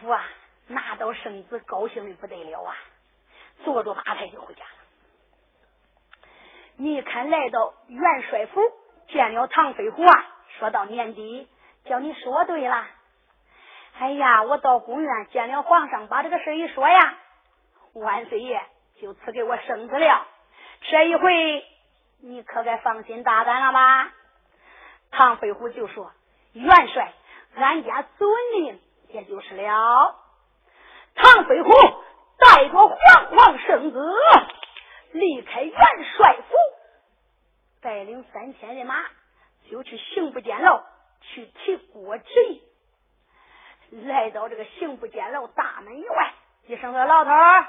夫啊，拿到圣旨高兴的不得了啊，坐着吧台就回家了。你一看，来到元帅府，见了唐飞虎啊，说到年底，叫你说对了。哎呀，我到宫院见了皇上，把这个事一说呀，万岁爷就赐给我生子了。这一回你可该放心大胆了吧？唐飞虎就说，元帅，俺家遵命。也就是了。”唐飞虎带着皇皇圣子离开元帅府，带领三千人马。就去刑部监牢去提国职，来到这个刑部监牢大门以外，一声说：“老头儿，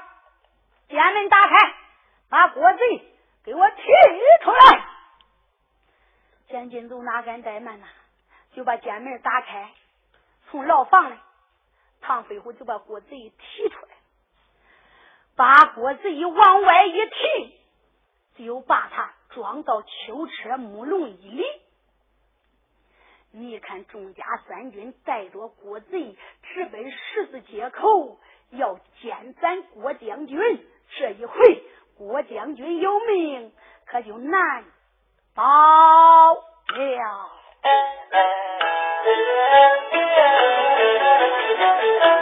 监门打开，把国贼给我提出来。”监禁组哪敢怠慢呐，就把监门打开，从牢房里，唐飞虎就把国贼提出来，把国贼往外一提，就把他装到囚车木笼一里。你看，众家三军带着郭贼直奔十字街口，要见咱郭将军。这一回，郭将军有命，可就难保了。Thank you.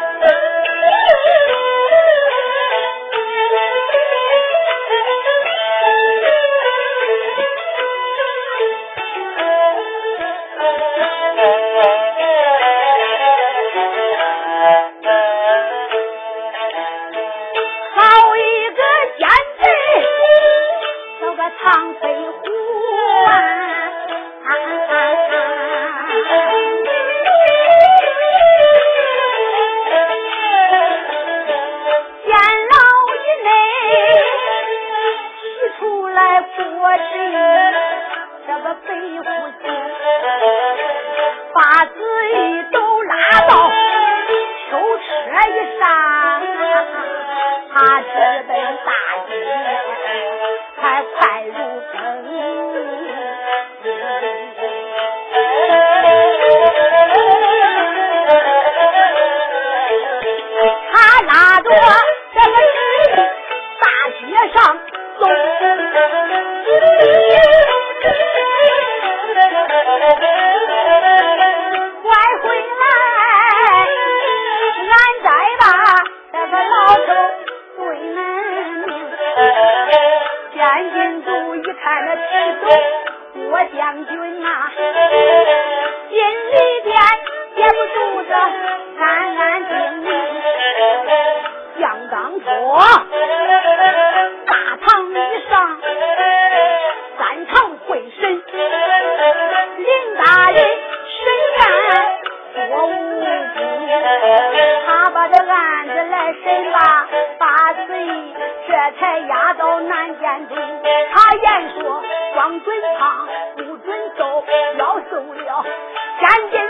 才押到南监中，他言说：‘光准胖不准瘦，要瘦了赶紧。’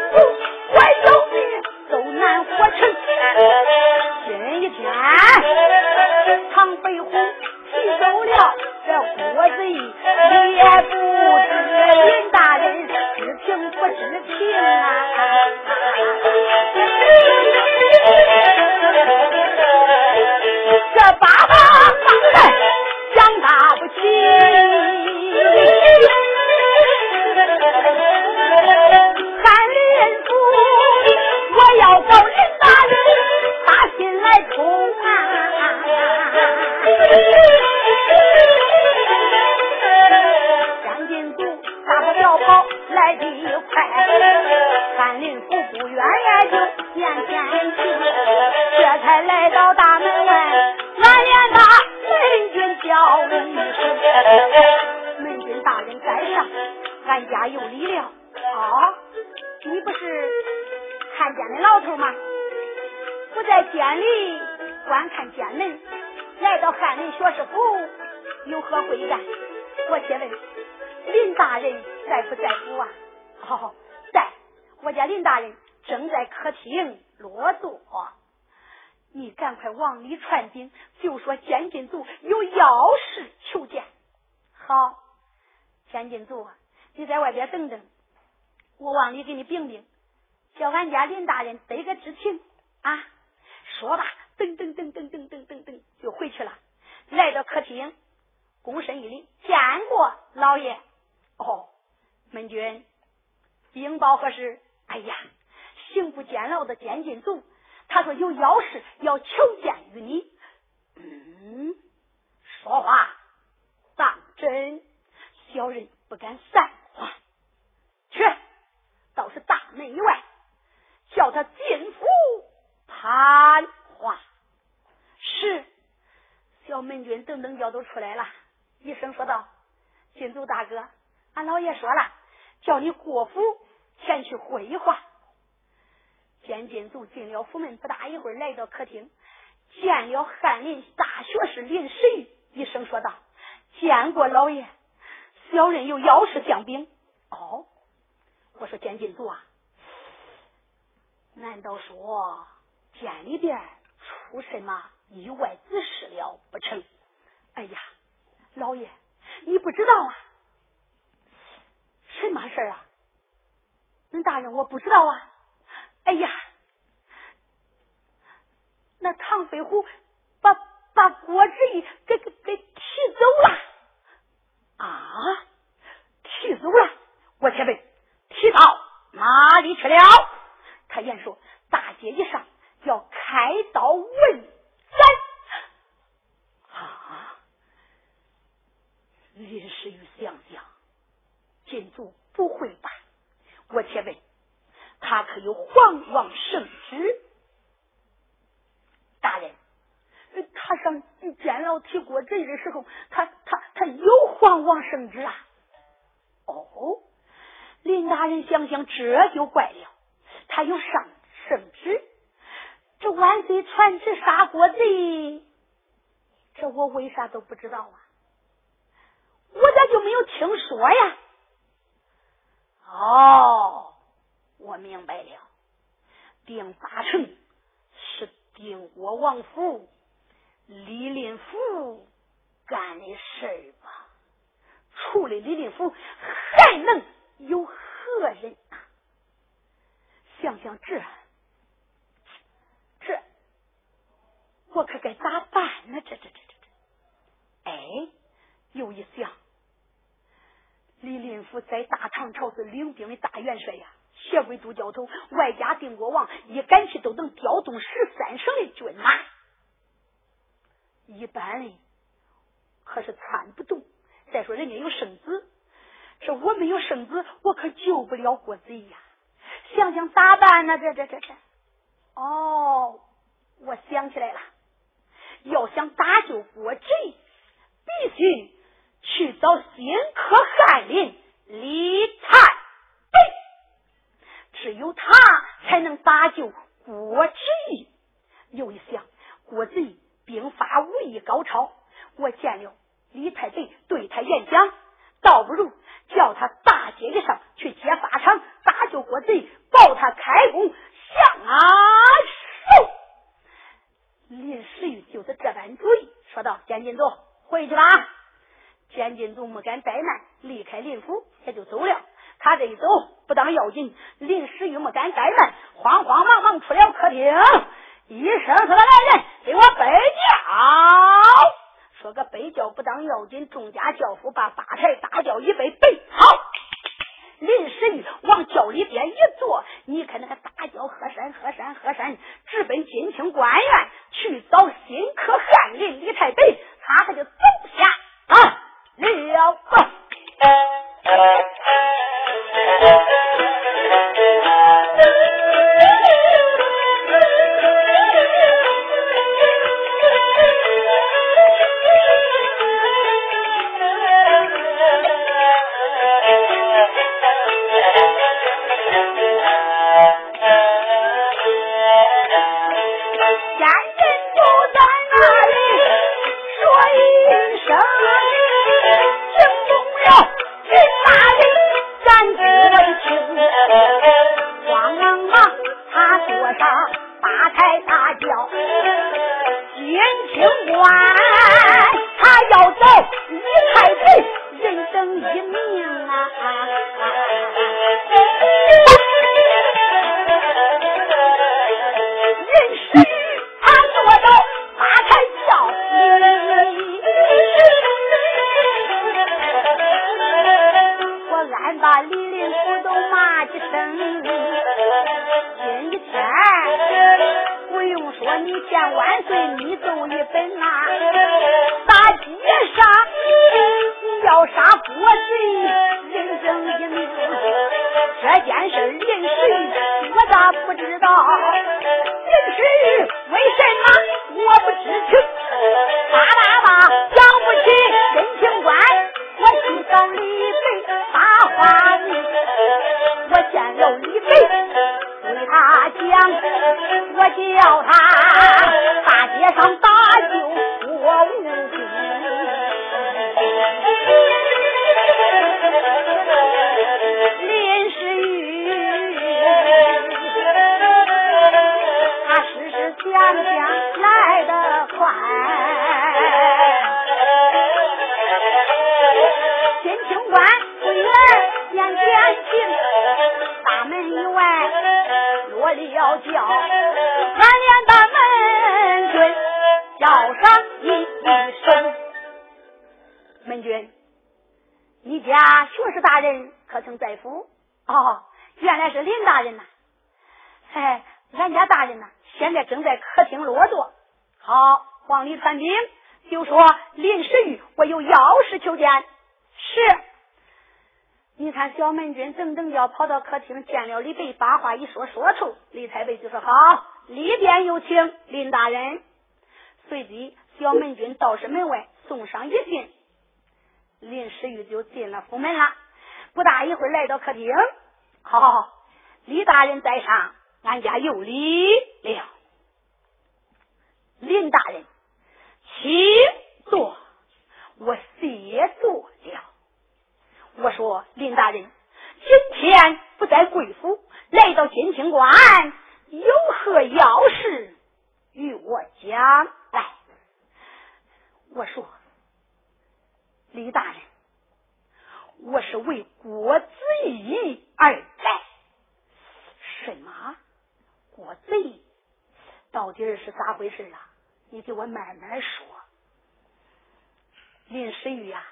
赶紧走啊！你在外边等等，我往里给你禀禀，叫俺家林大人得个知情啊！说吧，噔噔噔噔噔噔噔噔就回去了。来到客厅，躬身一礼，见过老爷。哦，门君，禀报何事？哎呀，刑部监牢的监禁组，他说有要事要求见于你。嗯，说话当真。小人不敢散去倒是大门以外叫他进府攀话。是小门军等等脚都出来了医生说道金祖大哥俺老爷说了叫你过府前去会话。见进度进了府门不大一会儿来到客厅见了翰林大学士林神医生说道见过老爷小人有要事相禀哦，我说监禁徒啊，难道说监里边出什么意外之事了不成？哎呀，老爷，你不知道啊？什么事啊？你大人我不知道啊。哎呀。那唐飞虎把把郭志义给给给提走了。啊！踢走了我前辈，踢到哪里去了？他言说大街一上，要开刀问斩。啊！林时玉想想，金主不会吧？我前辈他可有皇王圣旨？大人，他上监牢提国贼的时候，他。他又皇王圣旨啊，哦，林大人想想这就怪了，他有上圣旨，这万岁传旨杀国贼，这我为啥都不知道啊？我咋就没有听说呀？哦，我明白了，定八成是定国王府，李林甫。干的事儿吧，除了李林甫，还能有何人啊？想想这，这，我可该咋办呢？这这这这这，哎，又一想，李林甫在大唐朝是领兵的大元帅呀，协管都教头，外加定国王，一赶去都能调动十三省的军马，一般人。可是参不动，再说人家有生子，说我没有生子，我可救不了国贼呀！想想咋办呢？这这这这……哦，我想起来了，要想打救国贼，必须去找新科翰林李太白，只有他才能打救国贼。又一想，国贼兵法武艺高超。我见了李太贼，对他演讲，倒不如叫他大街上去劫法场，打救国贼，报他开弓，向啊。林世玉就是这般主意，说道：“监禁总，回去吧。”监禁总没敢怠慢，离开林府，他就走了。他这一走不当要紧，林世玉没敢怠慢，慌慌忙忙出了客厅，一声说：“来人，给我备驾！”说个背轿不当要紧，众家轿夫把八抬大轿一背背好。林神往轿里边一坐，你看那个大轿喝山喝山喝山，直奔金清官院去找新科翰林李太白，他可就走下啊了。他打开大轿。哦，原来是林大人呐！嘿，俺家大人呐，现在正在客厅落座。好，往里传兵，就说林石玉，我有要事求见。是。你看，小门军噔噔要跑到客厅见了李贝，把话一说，说处李太尉就说：“好，里边有请林大人。”随即，小门军到是门外送上一信，林石玉就进了府门了。不大一会儿，来到客厅，好，李大人在上，俺家有礼了。林大人，请坐，我谢坐了。我说，林大人。今天不在贵府，来到金清关，有何要事与我讲来？我说，李大人，我是为郭子仪而来。什么？郭子仪到底是咋回事啊？你给我慢慢说。林诗玉呀，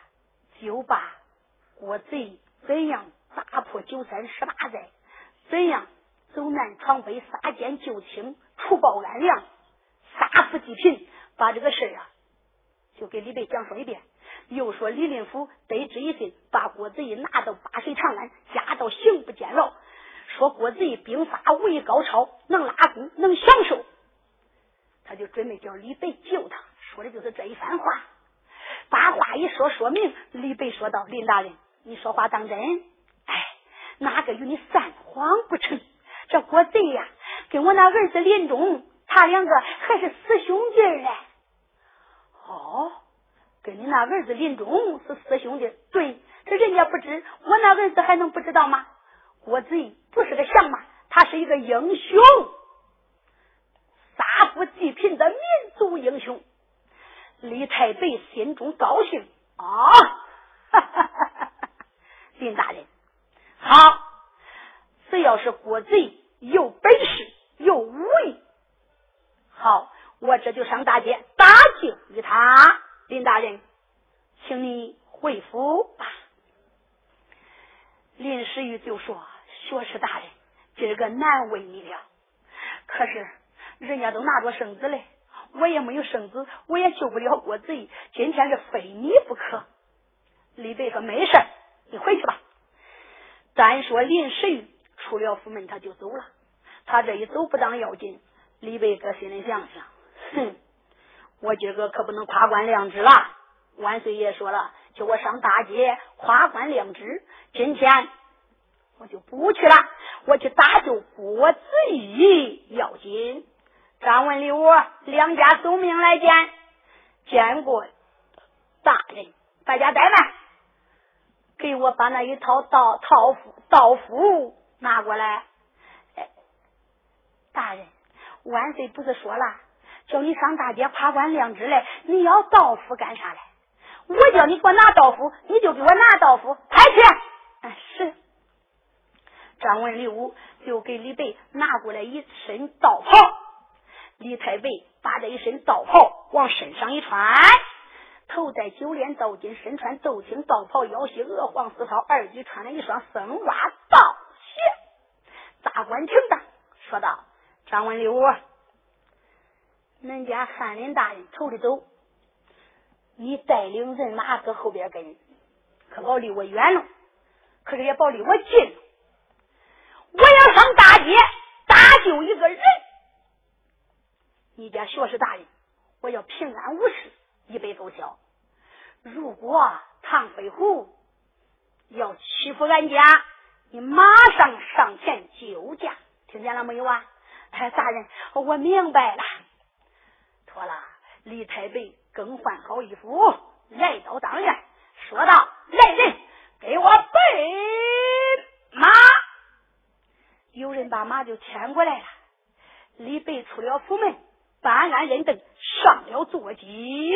就把郭子仪怎样？打破九三十八寨，怎样走南闯北，杀奸救清，除暴安良，杀富济贫，把这个事啊，就给李白讲说一遍。又说李林甫得知一信，把郭子仪拿到八水长安，加到刑部监牢。说郭子仪兵法武艺高超，能拉弓，能享受。他就准备叫李白救他，说的就是这一番话。把话一说，说明李白说道：“林大人，你说话当真？”哎哪个与你撒谎不成？这郭贼呀，跟我那儿子林中，他两个还是死兄弟嘞。哦，跟你那儿子林中是师兄弟，对，这人家不知，我那儿子还能不知道吗？郭贼不是个降马，他是一个英雄，杀富济贫的民族英雄。李太白心中高兴啊！林大人，好，只要是国贼有本事有武艺，好，我这就上大街打救于他。林大人，请你回府吧。林时玉就说：“学士大人，今儿个难为你了。可是人家都拿着圣旨嘞，我也没有圣旨，我也救不了国贼。今天是非你不可。”李白说：“没事你回去吧。”单说林时玉出了府门，他就走了。他这一走不当要紧，李白搁心里想想：“哼，我今儿个可不能夸官亮职了。万岁爷说了，叫我上大街夸官亮职。今天我就不去了，我去搭救郭子仪要紧。”张文礼我两家送命来见，见过大人，大家怠慢。给我把那一套道套服道服拿过来。哎，大人，万岁不是说了，叫你上大街夸官亮职来，你要道服干啥来？我叫你给我拿道服，你就给我拿道服，快去！哎，是。张文礼就给李白拿过来一身道袍，李太白把这一身道袍往身上一穿。头戴九连道巾，身穿豆青道袍，腰系鹅黄丝绦，二举穿了一双僧袜道鞋。大官听当，说道：“张文六，恁家翰林大人头里走，你带领人马搁后边跟，可保离我远了，可是也保离我近。我要上大街搭救一个人，你家学士大人，我要平安无事。”一杯奏效。如果唐飞虎要欺负俺家，你马上上前救驾，听见了没有啊？哎，大人，我明白了。妥了，李太白更换好衣服，来到当院，说道：“来人，给我备马。”有人把马就牵过来了。李白出了府门。办案认凳上了坐骑，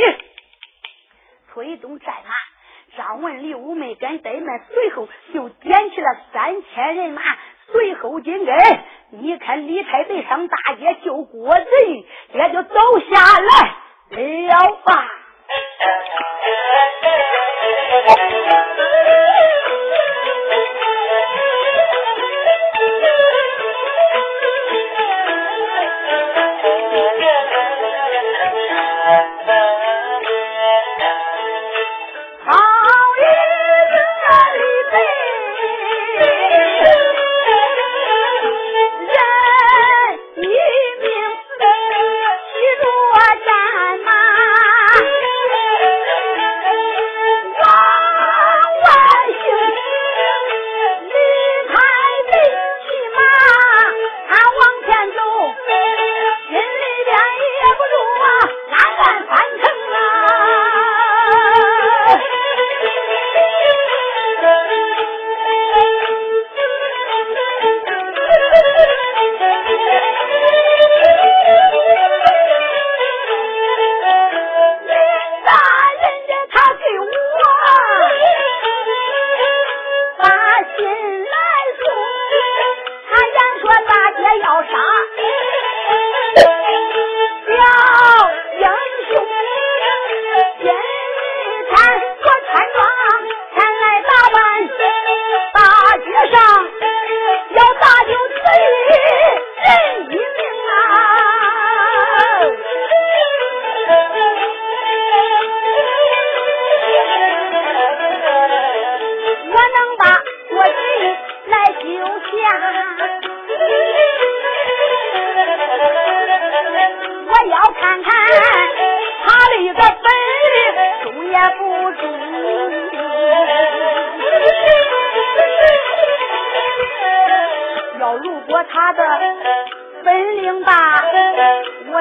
崔东战马，张文礼五没敢怠慢，随后就点起了三千人马，随后紧跟。你看李太白上大街救国贼，也就走下来了吧。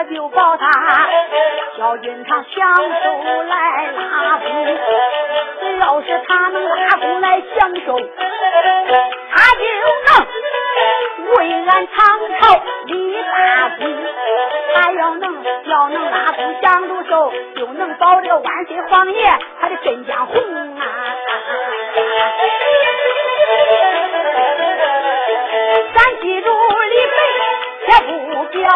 就抱他，叫云长享受来拉弓。要是他能拉弓来享受，他就能为俺唐朝立大功。他要能，要能拉弓享禄寿，就能保了万岁皇爷他的镇江红啊！咱记住李碑且不表。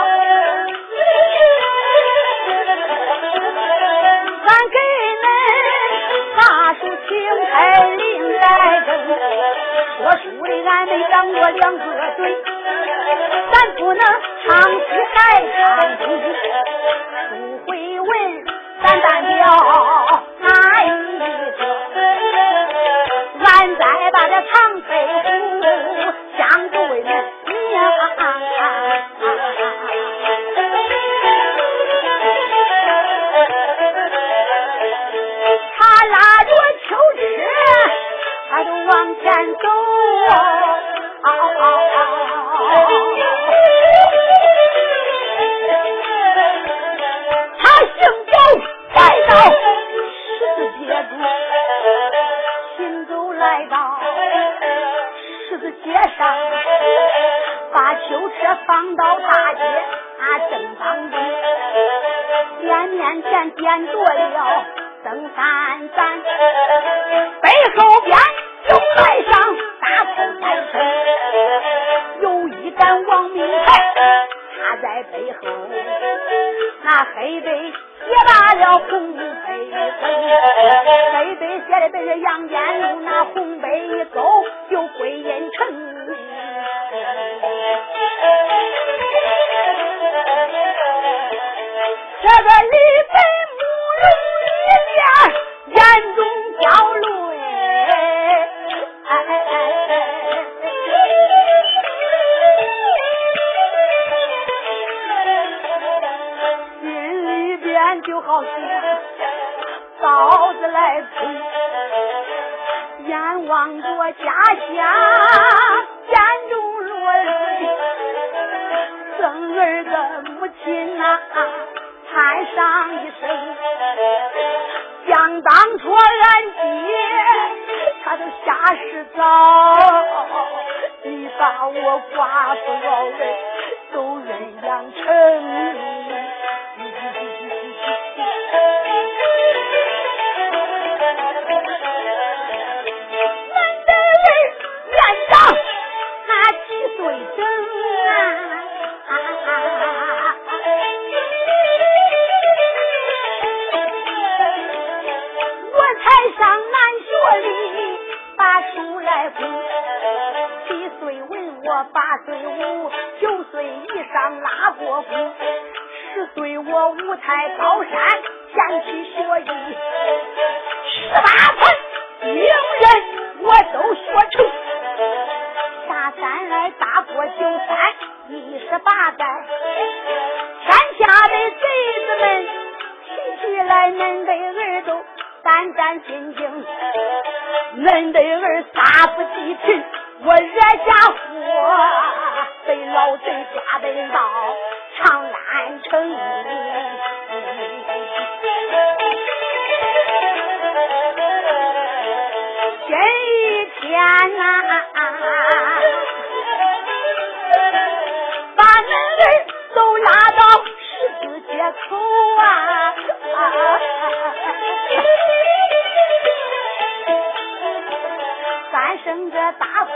说书的俺没长过两个嘴，咱不能唱戏还唱戏，不会文，咱单表十字街中，行走来到十字街上，把囚车放到大街啊正当中，店面前点着了灯三盏，背后边就来上大炮三声，有一杆王明台插在背后，那黑背写罢了红碑文，黑背写的本是杨坚路，那红碑一走就归阴城。这个李白望着家乡，眼中落泪。生儿的母亲呐、叹上一声，想当初俺爹他都下世早，你把我寡妇老人都认养成。拉过鼓，十岁我五台高山前去学艺，十八层英人我都学成。下山来大过九山一十八载，天下的贼子们提起来恁的儿都胆战心惊，恁的儿杀不及群，我惹下祸，被老贼抓得到。成这一天呐、把恁儿都拉到十字街口啊！三声这大炮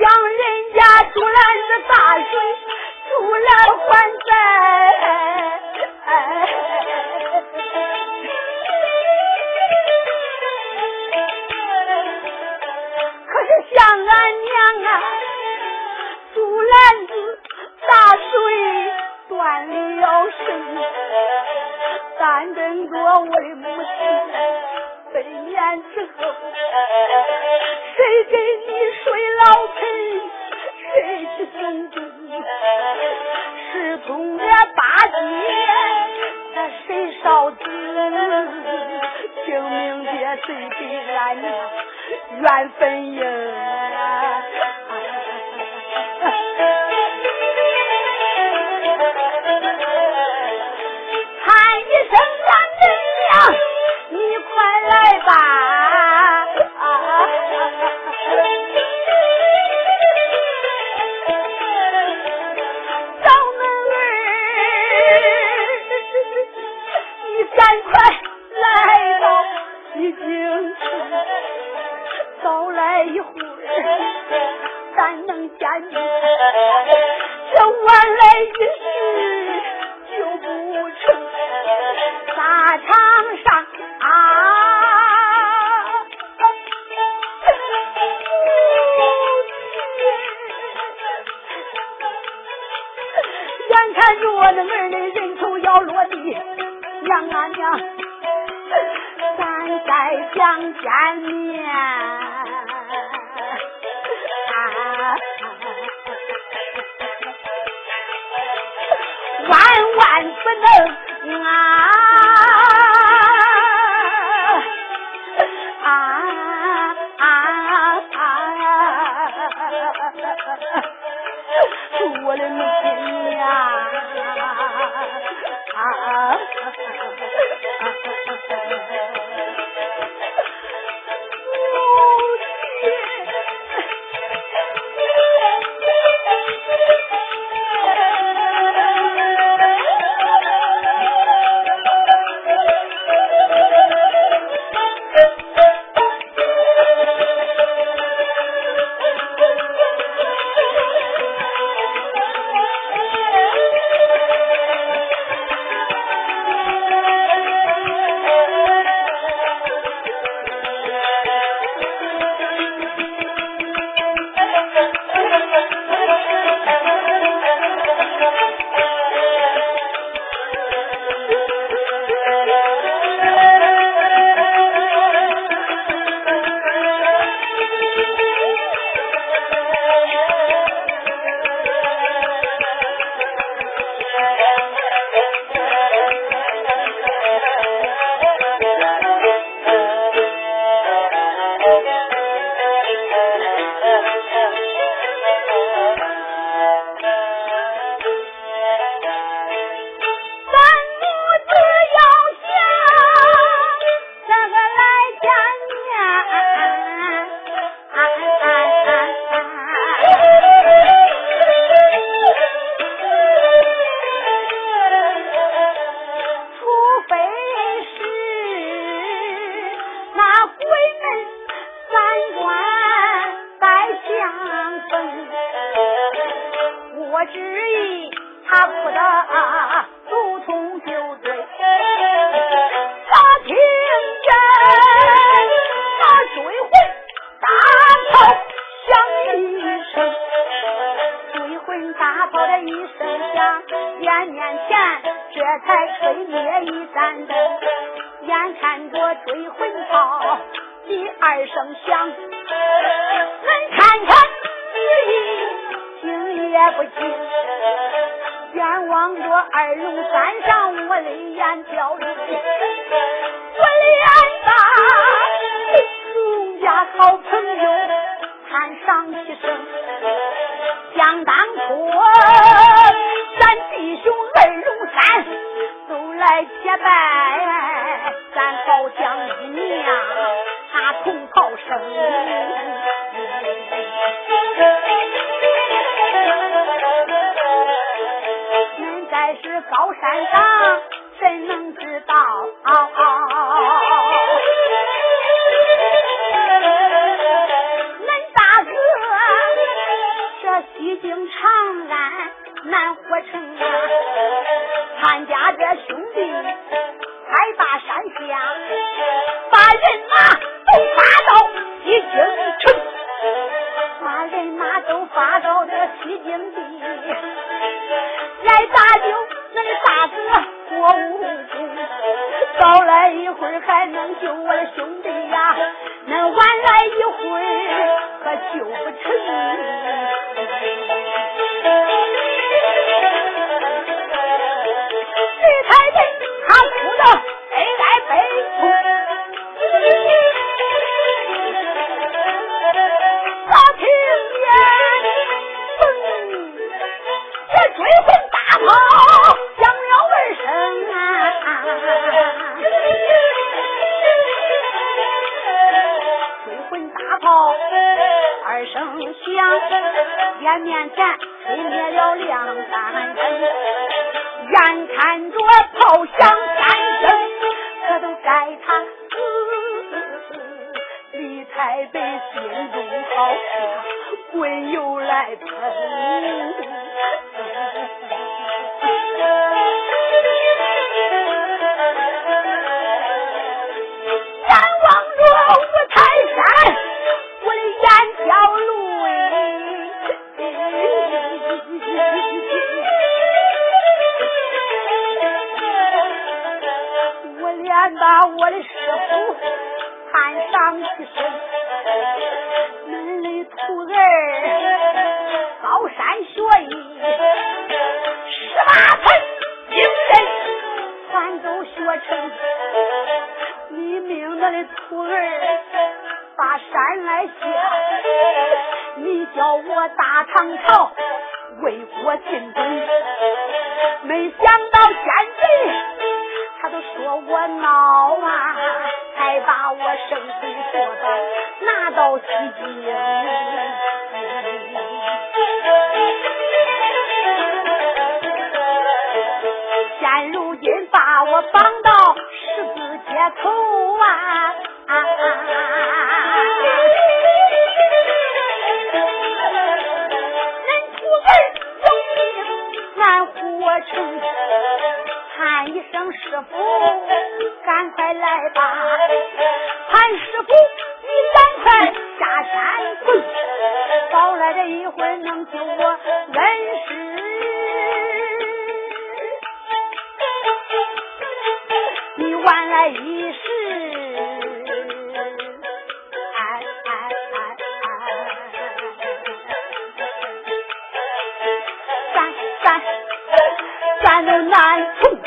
将人家竹篮子打水竹篮还债。看着我的儿的人头要落地，娘啊娘，咱再相见面。万万不能啊！啊。啊啊啊啊高山上谁能知道？Được.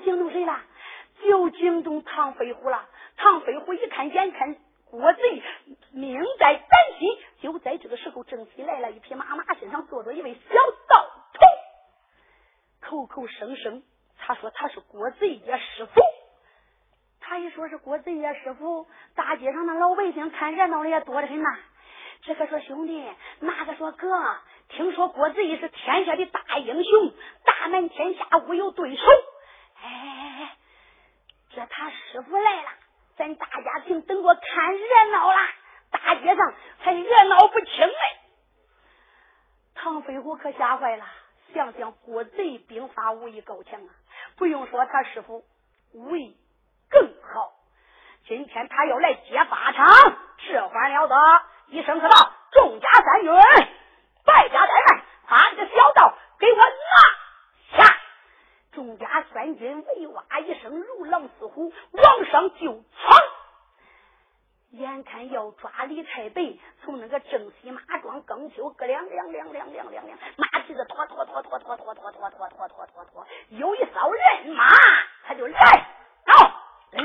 惊动谁了？就惊动。唐飞虎了。唐飞虎一看，眼看郭贼命在旦夕，就在这个时候，正西来了一匹马，马身上坐着一位小道童，口口声声他说他是郭贼爷师傅。他一说是郭贼爷师傅，大街上那老百姓看热闹的也多得很呐。这个说兄弟，那个说哥，听说郭贼是天下的大英雄，大难天下无有对手。这他师傅来了，咱大家庭等着看热闹啦！大街上还热闹不清嘞。唐飞虎可吓坏了，想想郭贼兵法武艺高强啊，不用说他师傅武艺。更好，今天他要来接法场，这还了得！一声喝道：“众家三军，败家在外，把这小道给我拿！”众家三军喂哇一声，如狼似虎，往上就闯。眼看要抓李太白，从那个正西马庄更秋，咯亮亮亮亮亮亮亮，马蹄子拖拖拖拖拖拖拖拖拖拖拖拖拖，有一骚人马，他就来到。了。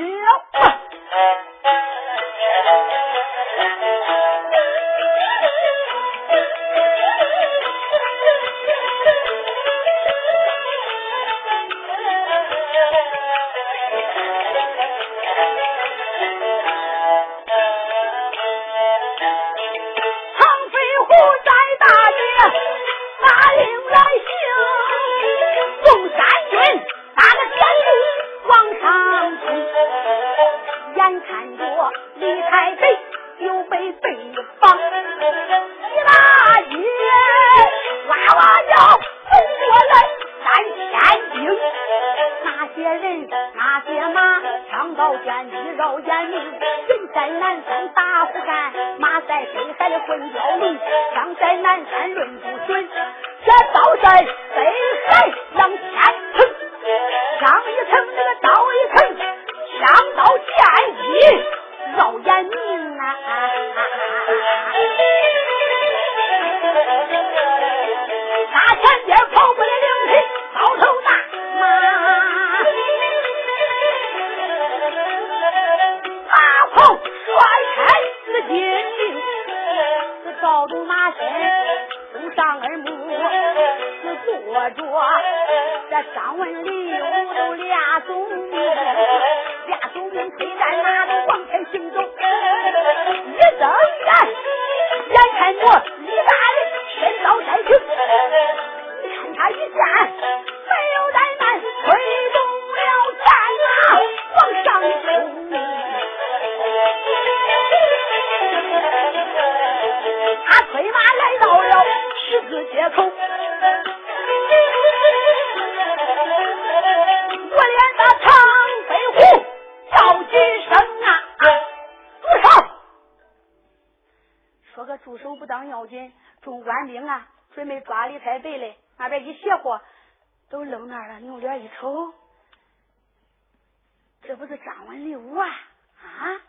借口我连他常飞虎叫金生啊啊住手！说个助手不当要紧众官兵啊准备抓李太白嘞那边一邪货都扔那了扭脸一瞅这不是张文礼物啊啊？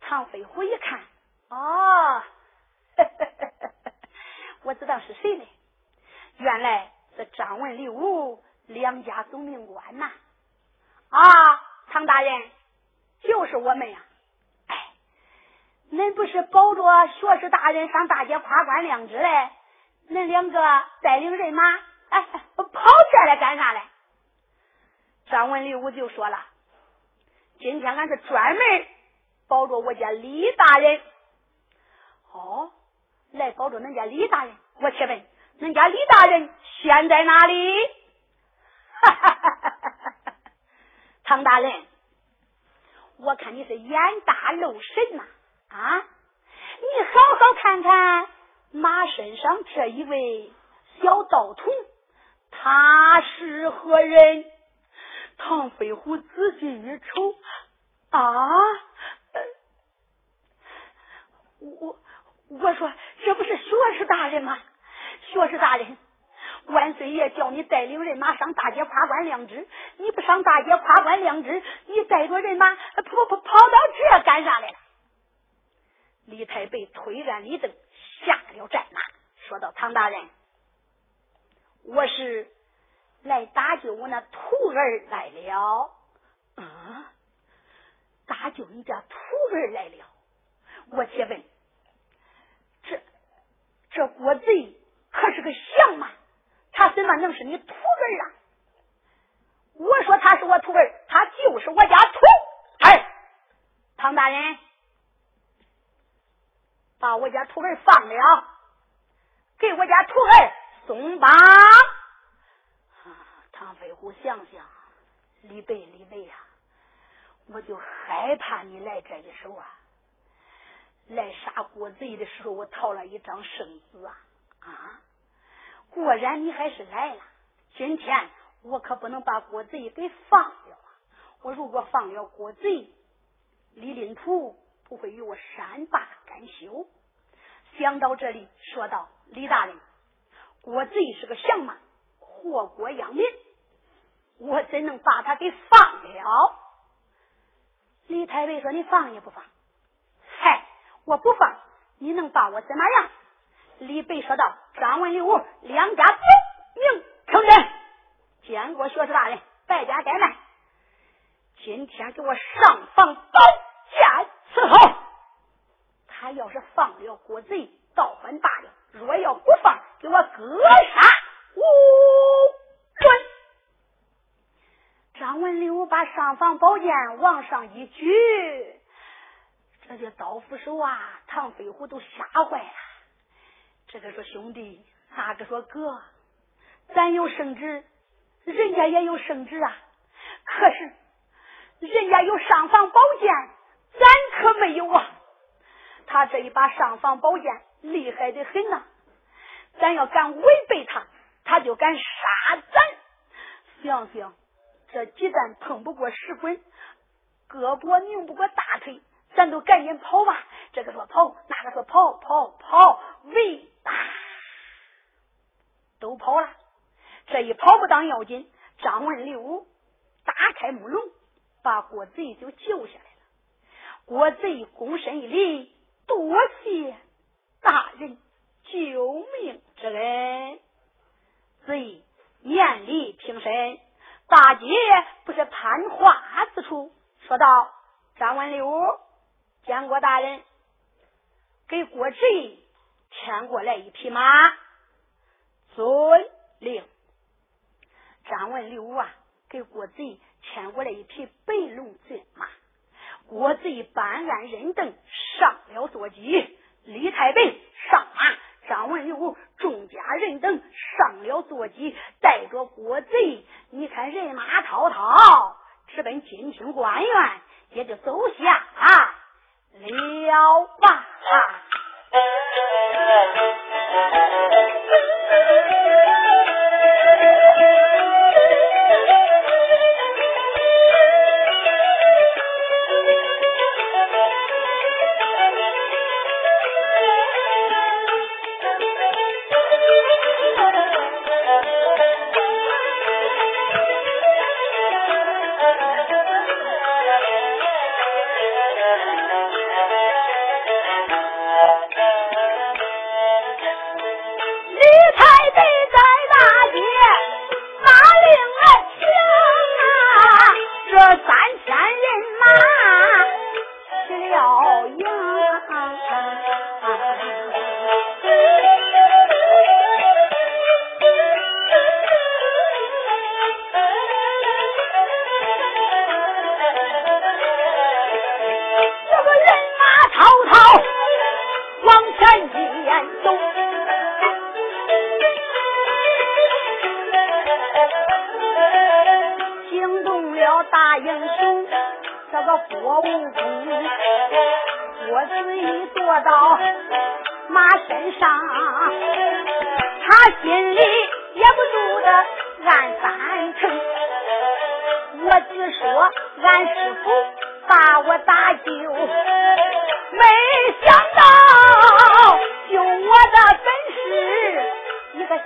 唐飞虎一看哦 我知道是谁嘞，原来是张文刘武两家总命官呐。啊，常大人，就是我们呀、哎，恁不是保着学士大人上大街夸官亮职嘞？恁两个带领人马，哎，跑这来干啥嘞？张文刘武就说了，今天俺是专门保着我家李大人。哦。来，保住恁家李大人。我且问，恁家李大人现在哪里？哈哈哈哈哈哈，唐大人，我看你是眼大漏神呐啊。你好好看看马身上这一位小道童，他是何人？唐飞虎仔细一瞅，啊，我。我说：“这不是学士大人吗？学士大人，万岁爷叫你带领人马上大街夸官亮职，你不上大街夸官亮职，你带着人马跑跑跑到这干啥来了？”李太白推然立正，下了战马，说道：“唐大人，我是来搭救我那徒儿来了。啊，搭救你家徒儿来了，我且问。”这国贼可是个相吗？他怎么能是你徒儿啊？我说他是我徒儿，他就是我家徒儿。唐大人，把我家徒儿放了，给我家徒儿松绑。唐飞虎想想，李贝李贝呀，我就害怕你来这一手啊！来杀国贼的时候，我讨了一张圣旨啊啊！果然你还是来了。今天我可不能把国贼给放了啊！我如果放了国贼，李林甫不会与我善罢甘休。想到这里，说道：“李大人，国贼是个降马，祸国殃民，我怎能把他给放了？”李太尉说：“你放也不放？我不放，你能把我怎么样？”李白说道：“张文武两家有名成真，见过学士大人，败家怠慢。今天给我上房宝剑伺候。他要是放了国贼，倒还罢了；若要不放，给我格杀无论。”张文武把上房宝剑往上一举，这些刀斧手啊，唐飞虎都吓坏了。这个说兄弟，那个说哥，咱有圣旨，人家也有圣旨啊。可是人家有尚方宝剑，咱可没有啊。他这一把尚方宝剑厉害的很呐，咱要敢违背他，他就敢杀咱。想想这鸡蛋碰不过石滚，胳膊拧不过大腿，咱都赶紧跑吧。这个说跑，那个说跑跑跑，喂。都跑了，这一跑不当要紧。张文六打开木笼，把郭贼就救下来了。郭贼躬身一礼，多谢大人救命之恩。贼面礼平身，大姐不是攀话之处，说道：“张文六见过大人，给郭贼牵过来一匹马。”遵令，张文六啊，给郭贼牵过来一匹白龙骏马。郭贼办案人等上了坐骑，李太白上马，张文六众家人等上了坐骑，带着郭贼，你看人马滔滔，直奔金厅官员，也就走下啊了吧。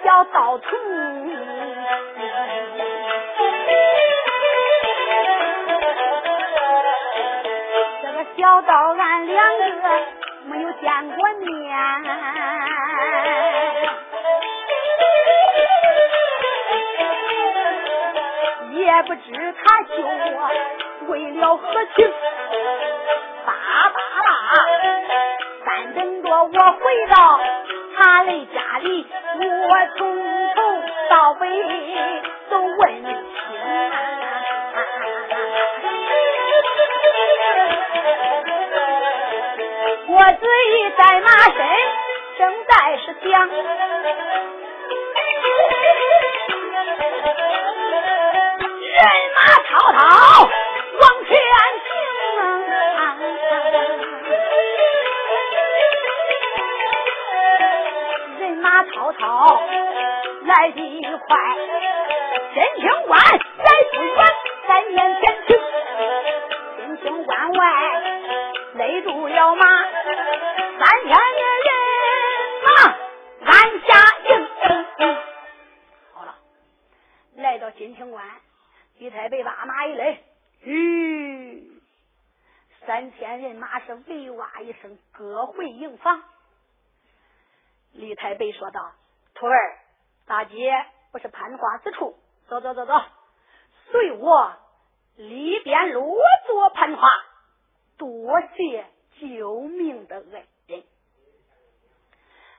小道童这个小道俺两个没有见过面。也不知他修我为了何情叭叭叭三等着我回到他的家里，我从头到尾都问清啊。我自己在马身正在是想。人马滔滔被说道：“徒儿，大姐不是攀花之处，走走走走，随我里边落座攀花，多谢救命的恩人。”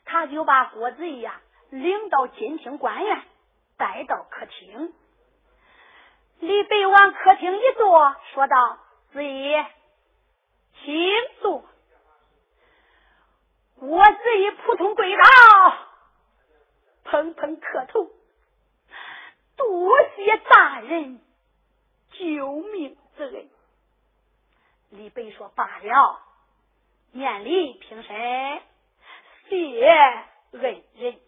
他就把郭子仪呀领到金清官员，带到客厅。李白往客厅一坐，说道：“子怡，请坐。”我子怡扑通跪倒，砰砰磕头，多谢大人救命之恩。李白说：“罢了，念礼平身，谢恩人。”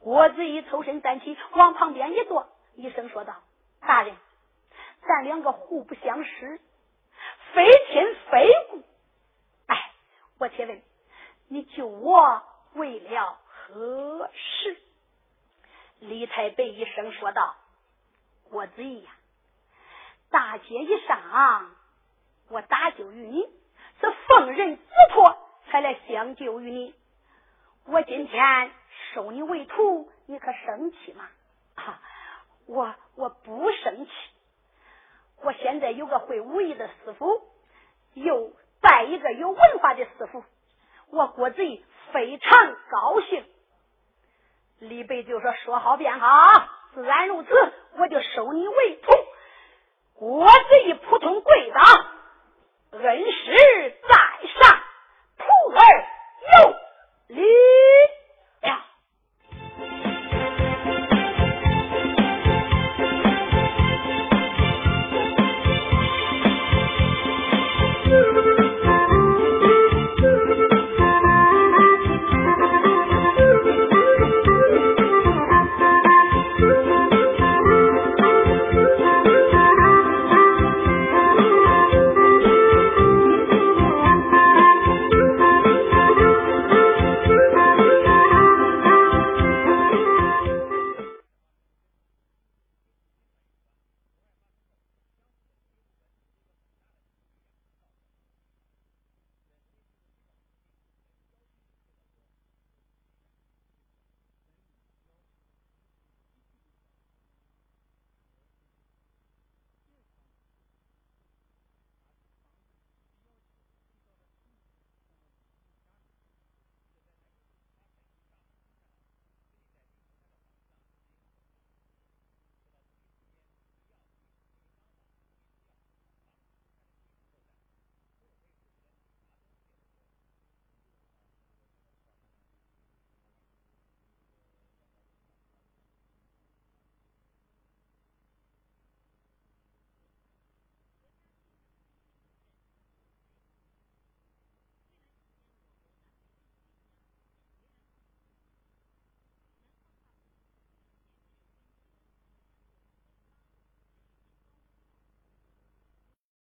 郭子仪抽身站起，往旁边一坐，一声说道。大人，咱两个互不相识，非亲非故。哎，我且问你救我为了何事？李太白一声说道：“郭子仪呀，大街一上，我搭救于你，是奉人之托才来相救于你。我今天收你为徒，你可生气吗？”啊！我我不生气，我现在有个会武艺的师傅，又拜一个有文化的师傅，我国贼非常高兴。李贝就说：“说好便好，自然如此，我就收你为徒。”国贼扑通跪倒，恩师在上，徒儿有礼。